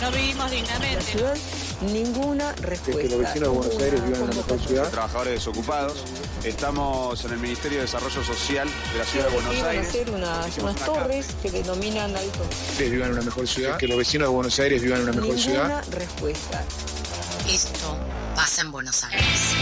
No vivimos dignamente. ciudad, ninguna respuesta. que los vecinos de Buenos Aires vivan en una mejor ciudad. Trabajadores desocupados. Estamos en el Ministerio de Desarrollo Social de la Ciudad de Buenos Aires. hacer unas, unas una torres que denominan alto. Ustedes vivan en una mejor ciudad. Que los vecinos de Buenos Aires vivan en una mejor Ninguna ciudad. respuesta. Esto pasa en Buenos Aires.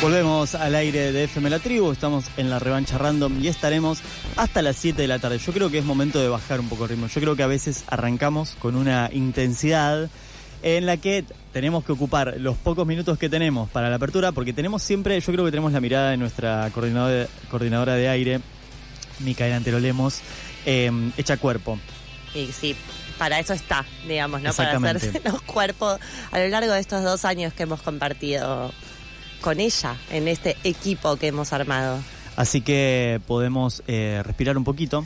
Volvemos al aire de FM La Tribu, estamos en la revancha random y estaremos hasta las 7 de la tarde. Yo creo que es momento de bajar un poco el ritmo. Yo creo que a veces arrancamos con una intensidad en la que tenemos que ocupar los pocos minutos que tenemos para la apertura, porque tenemos siempre, yo creo que tenemos la mirada de nuestra coordinadora, coordinadora de aire, Micaela Antero Lemos, eh, hecha cuerpo. Y sí, para eso está, digamos, ¿no? Para hacerse los cuerpos a lo largo de estos dos años que hemos compartido con ella en este equipo que hemos armado. Así que podemos eh, respirar un poquito.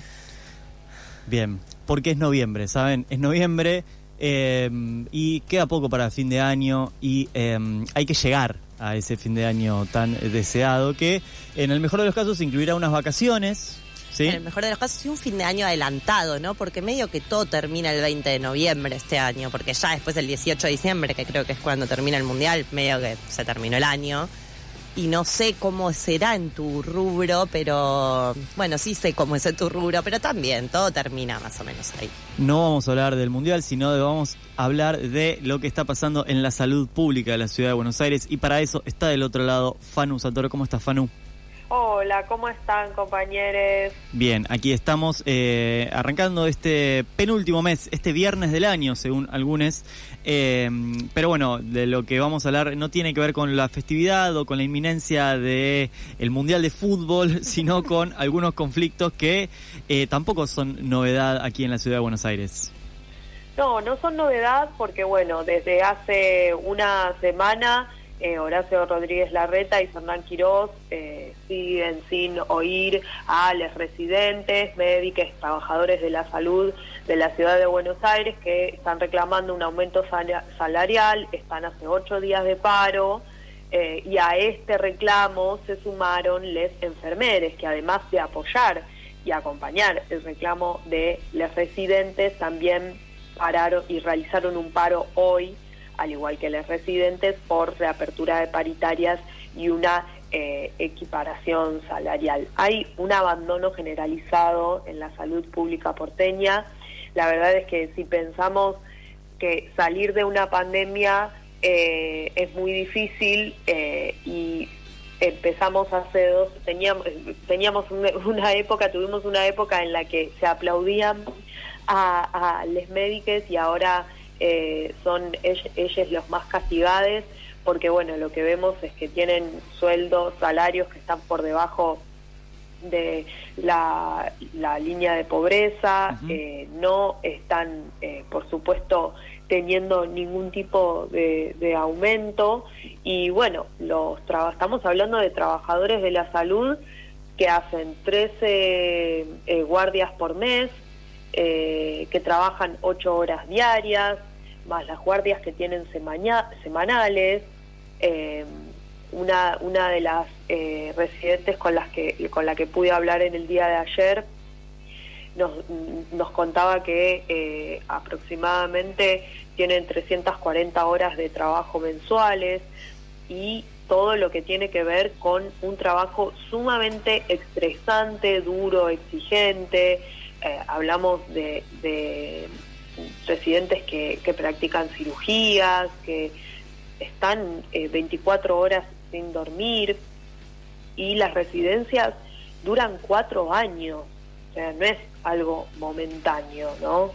Bien, porque es noviembre, ¿saben? Es noviembre eh, y queda poco para fin de año y eh, hay que llegar a ese fin de año tan deseado que en el mejor de los casos incluirá unas vacaciones, ¿sí? En el mejor de los casos, y un fin de año adelantado, ¿no? Porque medio que todo termina el 20 de noviembre este año, porque ya después del 18 de diciembre, que creo que es cuando termina el mundial, medio que se terminó el año. Y no sé cómo será en tu rubro, pero bueno, sí sé cómo es en tu rubro, pero también todo termina más o menos ahí. No vamos a hablar del Mundial, sino de vamos a hablar de lo que está pasando en la salud pública de la ciudad de Buenos Aires. Y para eso está del otro lado Fanu Santoro. ¿Cómo estás, Fanu? Hola, ¿cómo están compañeros? Bien, aquí estamos eh, arrancando este penúltimo mes, este viernes del año, según algunos. Eh, pero bueno, de lo que vamos a hablar no tiene que ver con la festividad o con la inminencia de el Mundial de Fútbol, sino con algunos conflictos que eh, tampoco son novedad aquí en la ciudad de Buenos Aires. No, no son novedad porque bueno, desde hace una semana eh, Horacio Rodríguez Larreta y Fernán Quirós eh, siguen sin oír a los residentes, médicos, trabajadores de la salud de la ciudad de Buenos Aires que están reclamando un aumento sala- salarial, están hace ocho días de paro. eh, y a este reclamo se sumaron les enfermeres, que además de apoyar y acompañar el reclamo de los residentes, también pararon y realizaron un paro hoy, al igual que los residentes, por reapertura de paritarias y una eh, equiparación salarial. Hay un abandono generalizado en la salud pública porteña. La verdad es que si pensamos que salir de una pandemia eh, es muy difícil eh, y empezamos hace dos, teníamos, teníamos una, época, tuvimos una época en la que se aplaudían a, a les médicos y ahora eh, son ellos, los más castigados porque bueno, lo que vemos es que tienen sueldos, salarios que están por debajo de la, la línea de pobreza, eh, no están, eh, por supuesto, teniendo ningún tipo de, de aumento. Y bueno, los estamos hablando de trabajadores de la salud que hacen 13 eh, guardias por mes, que trabajan 8 horas diarias, más las guardias que tienen semanales. eh, una, una de las eh, residentes con las que con la que pude hablar en el día de ayer nos, nos contaba que eh, aproximadamente tienen 340 horas de trabajo mensuales y todo lo que tiene que ver con un trabajo sumamente estresante, duro, exigente. Hablamos de residentes que, practican cirugías, que están eh, 24 horas sin dormir y las residencias duran cuatro años, o sea, no es algo momentáneo, ¿no?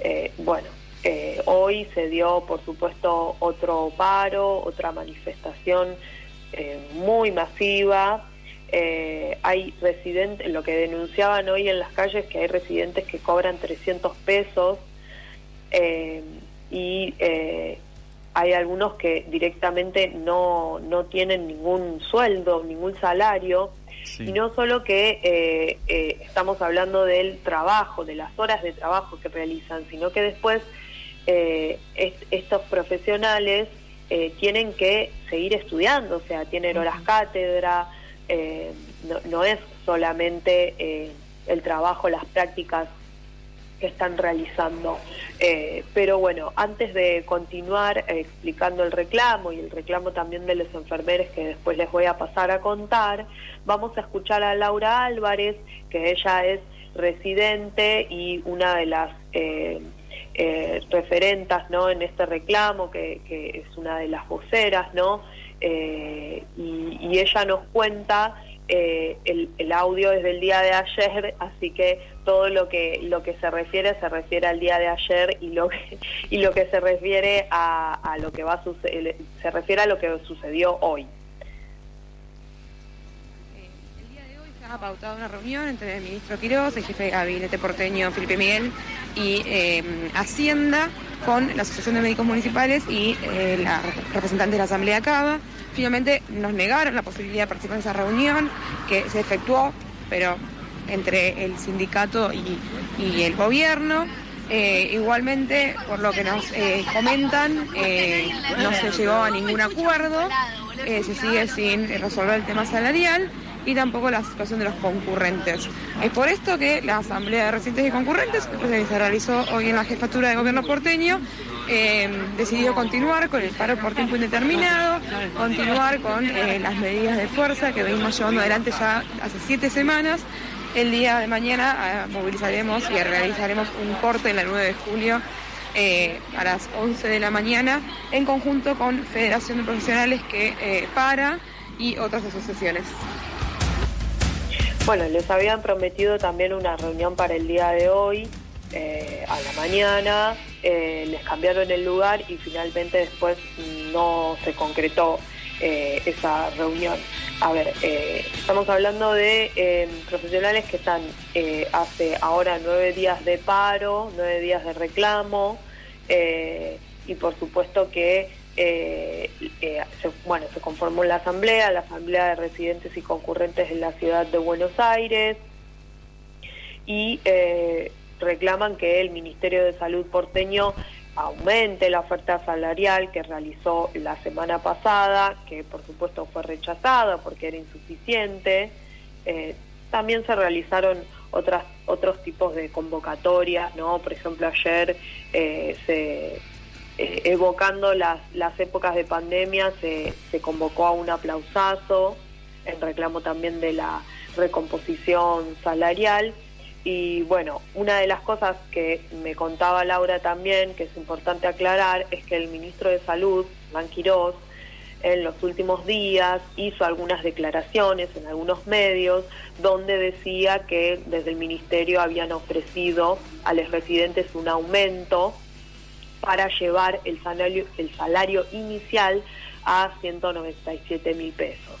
Eh, bueno, eh, hoy se dio, por supuesto, otro paro, otra manifestación eh, muy masiva. Eh, hay residentes, lo que denunciaban hoy en las calles, que hay residentes que cobran 300 pesos eh, y eh, hay algunos que directamente no, no tienen ningún sueldo, ningún salario, Sí. y no solo que eh, estamos hablando del trabajo, de las horas de trabajo que realizan, sino que después est- estos profesionales tienen que seguir estudiando, o sea, tienen horas cátedra, no, no es solamente el trabajo, las prácticas que están realizando. Eh, pero bueno, antes de continuar eh, explicando el reclamo y el reclamo también de los enfermeros que después les voy a pasar a contar, vamos a escuchar a Laura Álvarez, que ella es residente y una de las eh, eh, referentas ¿no? en este reclamo, que, es una de las voceras, ¿no? Y ella nos cuenta eh, el, el audio es del día de ayer, así que todo lo que lo que se refiere se refiere al día de ayer y lo que, y lo que se refiere a, a lo que va a suceder se refiere a lo que sucedió hoy. Eh, El día de hoy estaba pautada una reunión entre el ministro Quiroz, el jefe de gabinete porteño Felipe Miguel y eh, Hacienda con la Asociación de Médicos Municipales y eh, la representante de la Asamblea Cava. Finalmente nos negaron la posibilidad de participar en esa reunión que se efectuó, pero entre el sindicato y, el gobierno. Eh, igualmente, por lo que nos eh, comentan, eh, no se llegó a ningún acuerdo, se sigue sin resolver el tema salarial y tampoco la situación de los concurrentes. Es por esto que la Asamblea de Residentes y Concurrentes, que se realizó hoy en la jefatura de gobierno porteño, eh, decidió continuar con el paro por tiempo indeterminado, continuar con eh, las medidas de fuerza que venimos llevando adelante ya hace siete semanas. El día de mañana eh, movilizaremos y realizaremos un corte en la 9 de julio eh, a las 11 de la mañana en conjunto con Federación de Profesionales que eh, para y otras asociaciones. Bueno, les habían prometido también una reunión para el día de hoy, eh, a la mañana, eh, les cambiaron el lugar y finalmente después no se concretó eh, esa reunión. A ver, estamos hablando de eh, profesionales que están hace ahora nueve días de paro, nueve días de reclamo, y por supuesto que eh, eh, bueno, se conformó la asamblea, la asamblea de residentes y concurrentes en la ciudad de Buenos Aires, y eh, reclaman que el Ministerio de Salud porteño aumente la oferta salarial que realizó la semana pasada, que por supuesto fue rechazada porque era insuficiente. También se realizaron otras, otros tipos de convocatorias, ¿no? Por ejemplo, ayer se, eh, evocando las, las épocas de pandemia se, se convocó a un aplausazo en reclamo también de la recomposición salarial. Y bueno, una de las cosas que me contaba Laura también, que es importante aclarar, es que el ministro de Salud, Iván Quirós, en los últimos días hizo algunas declaraciones en algunos medios donde decía que desde el ministerio habían ofrecido a los residentes un aumento para llevar el salario, el salario inicial a 197 mil pesos.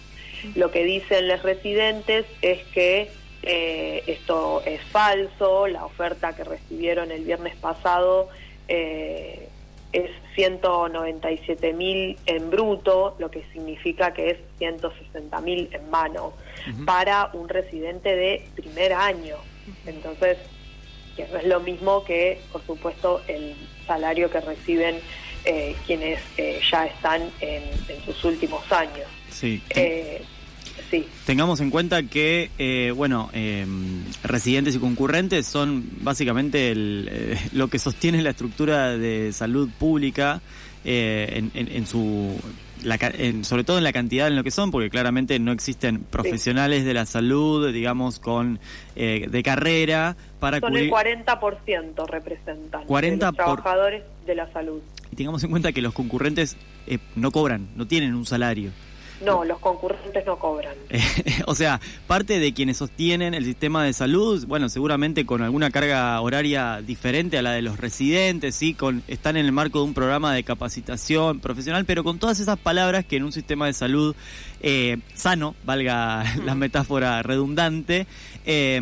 Lo que dicen los residentes es que eh, esto es falso, la oferta que recibieron el viernes pasado eh, es 197 mil en bruto, lo que significa que es 160 mil en mano para un residente de primer año. Entonces, que no es lo mismo que, por supuesto, el salario que reciben eh, quienes eh, ya están en, en sus últimos años. Sí. Eh, sí. Tengamos en cuenta que, eh, bueno, eh, residentes y concurrentes son básicamente el, eh, lo que sostiene la estructura de salud pública en, en- en su, la en- sobre todo en la cantidad en lo que son, porque claramente no existen profesionales de la salud, digamos, con eh, de carrera para Son el cubrir. 40% representan 40 de los por- trabajadores de la salud. Y tengamos en cuenta que los concurrentes eh, no cobran, no tienen un salario. No, los concurrentes no cobran. o sea, parte de quienes sostienen el sistema de salud, bueno, seguramente con alguna carga horaria diferente a la de los residentes, sí, con están en el marco de un programa de capacitación profesional, pero con todas esas palabras que en un sistema de salud eh, sano, valga la metáfora redundante, eh,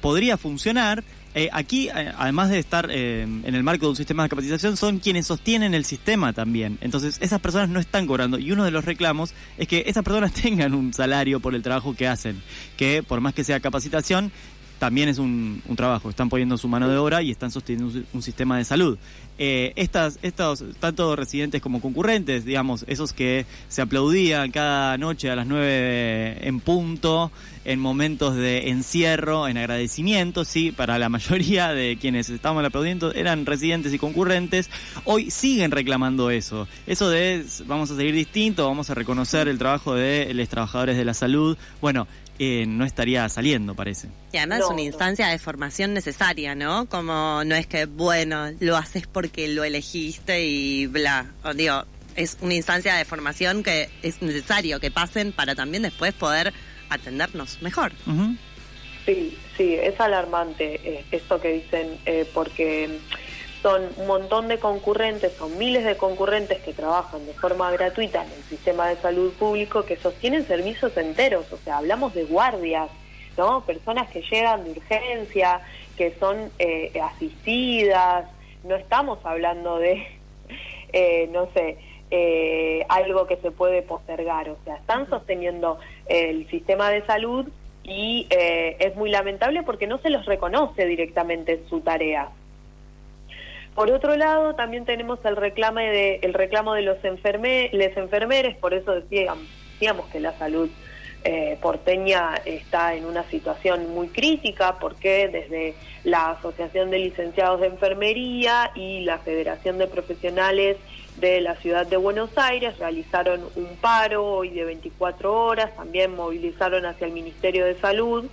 podría funcionar Eh, aquí, eh, además de estar eh, en el marco de un sistema de capacitación, son quienes sostienen el sistema también. Entonces, esas personas no están cobrando. Y uno de los reclamos es que esas personas tengan un salario por el trabajo que hacen. Que por más que sea capacitación, también es un, un trabajo. Están poniendo su mano de obra y están sosteniendo un, sistema de salud. Eh, estas, estos, tanto residentes como concurrentes, digamos, esos que se aplaudían cada noche a las 9 en punto, en momentos de encierro, en agradecimiento, sí, para la mayoría de quienes estaban aplaudiendo eran residentes y concurrentes, hoy siguen reclamando eso. Eso de vamos a seguir distinto, vamos a reconocer el trabajo de los trabajadores de la salud. Bueno, eh, no estaría saliendo, parece. Y además es una instancia de formación necesaria, ¿no? Como no es que, bueno, lo haces porque lo elegiste y bla. O digo, es una instancia de formación que es necesario que pasen para también después poder atendernos mejor. Sí, sí, es alarmante eh, esto que dicen, eh, porque son un montón de concurrentes, son miles de concurrentes que trabajan de forma gratuita en el sistema de salud público que sostienen servicios enteros, o sea, hablamos de guardias, ¿no? Personas que llegan de urgencia, que son eh, asistidas, no estamos hablando de, eh, no sé, eh, algo que se puede postergar, o sea, están sosteniendo el sistema de salud y es muy lamentable porque no se los reconoce directamente su tarea. Por otro lado, también tenemos el reclamo de, el reclamo de los enferme, les enfermeres, por eso decíamos, decíamos que la salud eh, porteña está en una situación muy crítica porque desde la Asociación de Licenciados de Enfermería y la Federación de Profesionales de la Ciudad de Buenos Aires realizaron un paro hoy de 24 horas, también movilizaron hacia el Ministerio de Salud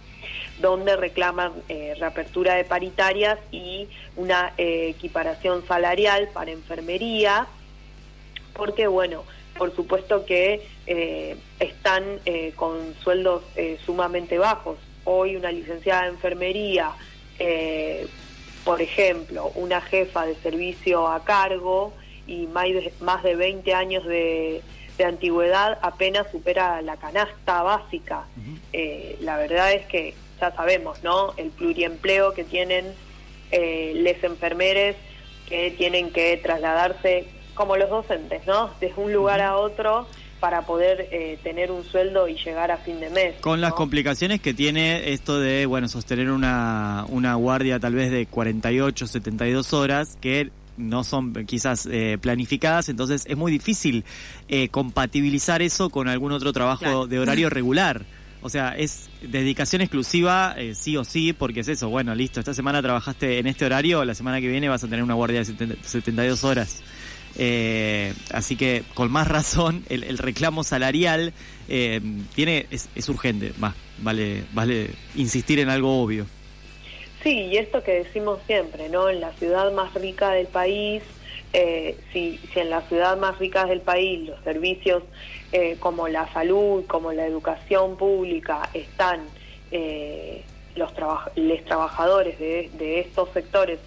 donde reclaman eh, reapertura de paritarias y una eh, equiparación salarial para enfermería, porque bueno, por supuesto que eh, están con sueldos sumamente bajos. Hoy una licenciada de enfermería, por ejemplo, una jefa de servicio a cargo y más de, más de 20 años de, antigüedad apenas supera la canasta básica. la verdad es que ya sabemos, ¿no? El pluriempleo que tienen eh, les enfermeres que tienen que trasladarse como los docentes, ¿no? Desde un lugar a otro para poder eh, tener un sueldo y llegar a fin de mes. Con las complicaciones que tiene esto de, bueno, sostener una, una guardia tal vez de 48, 72 horas, que no son quizás eh, planificadas, entonces es muy difícil eh, compatibilizar eso con algún otro trabajo de horario regular. O sea, es dedicación exclusiva, eh, sí o sí, porque es eso. Bueno, listo, esta semana trabajaste en este horario, la semana que viene vas a tener una guardia de 72 horas. Eh, así que con más razón el, reclamo salarial eh, tiene es, es, urgente, más vale vale insistir en algo obvio. Sí, y esto que decimos siempre, ¿no? En la ciudad más rica del país, si, si en la ciudad más rica del país los servicios eh, como la salud, como la educación pública, están eh, los, los trabajadores de, de estos sectores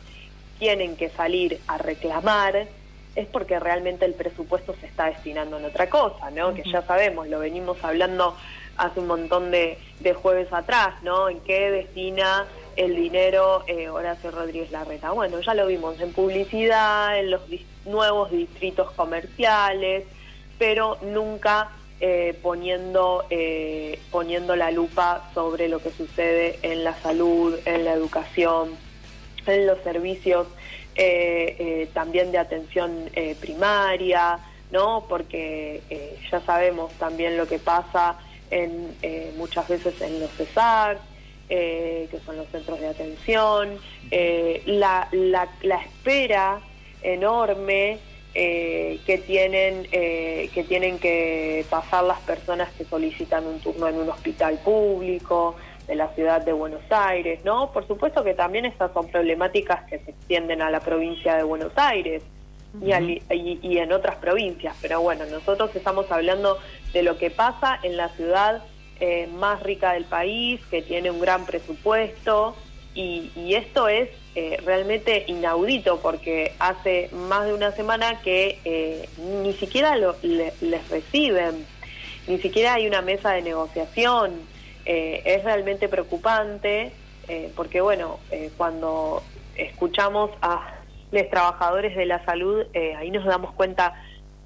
tienen que salir a reclamar, es porque realmente el presupuesto se está destinando en otra cosa, ¿no? Que ya sabemos, lo venimos hablando hace un montón de, de jueves atrás, ¿no? En qué destina el dinero eh, Horacio Rodríguez Larreta. Bueno, ya lo vimos en publicidad, en los nuevos distritos comerciales, pero nunca eh, poniendo, eh, poniendo la lupa sobre lo que sucede en la salud, en la educación, en los servicios también de atención primaria, ¿no? Porque ya sabemos también lo que pasa en, muchas veces en los CESAR, que son los centros de atención, la, la, la espera enorme eh, que tienen eh, que tienen que pasar las personas que solicitan un turno en un hospital público de la ciudad de Buenos Aires, ¿no? Por supuesto que también estas son problemáticas que se extienden a la provincia de Buenos Aires y, y, en otras provincias, pero bueno, nosotros estamos hablando de lo que pasa en la ciudad eh, más rica del país, que tiene un gran presupuesto, y, esto es eh, realmente inaudito porque hace más de una semana que eh, ni siquiera lo, les reciben, ni siquiera hay una mesa de negociación. Es realmente preocupante porque bueno, cuando escuchamos a los trabajadores de la salud, ahí nos damos cuenta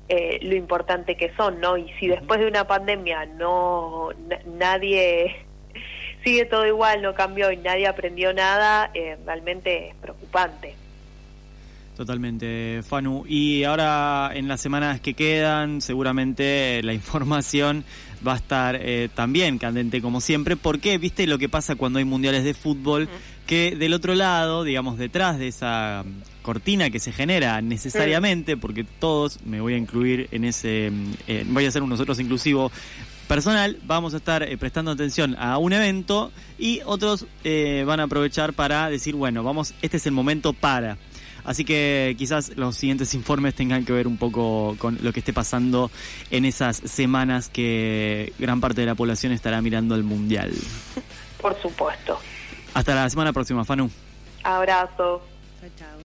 eh, lo importante que son, ¿no? Y si después de una pandemia no na- nadie sigue todo igual, no cambió y nadie aprendió nada, eh, realmente es preocupante. Totalmente, Fanu. Y ahora en las semanas que quedan, seguramente la información va a estar eh, también candente como siempre. porque ¿Viste lo que pasa cuando hay mundiales de fútbol? Que del otro lado, digamos, detrás de esa cortina que se genera necesariamente, porque todos, me voy a incluir en ese, mm, eh, voy a ser un nosotros inclusivo personal, vamos a estar eh, prestando atención a un evento y otros eh, van a aprovechar para decir, bueno, vamos, este es el momento para. Así que quizás los siguientes informes tengan que ver un poco con lo que esté pasando en esas semanas que gran parte de la población estará mirando el Mundial. Por supuesto. Hasta la semana próxima, Fanu. Abrazo. Chao, chao.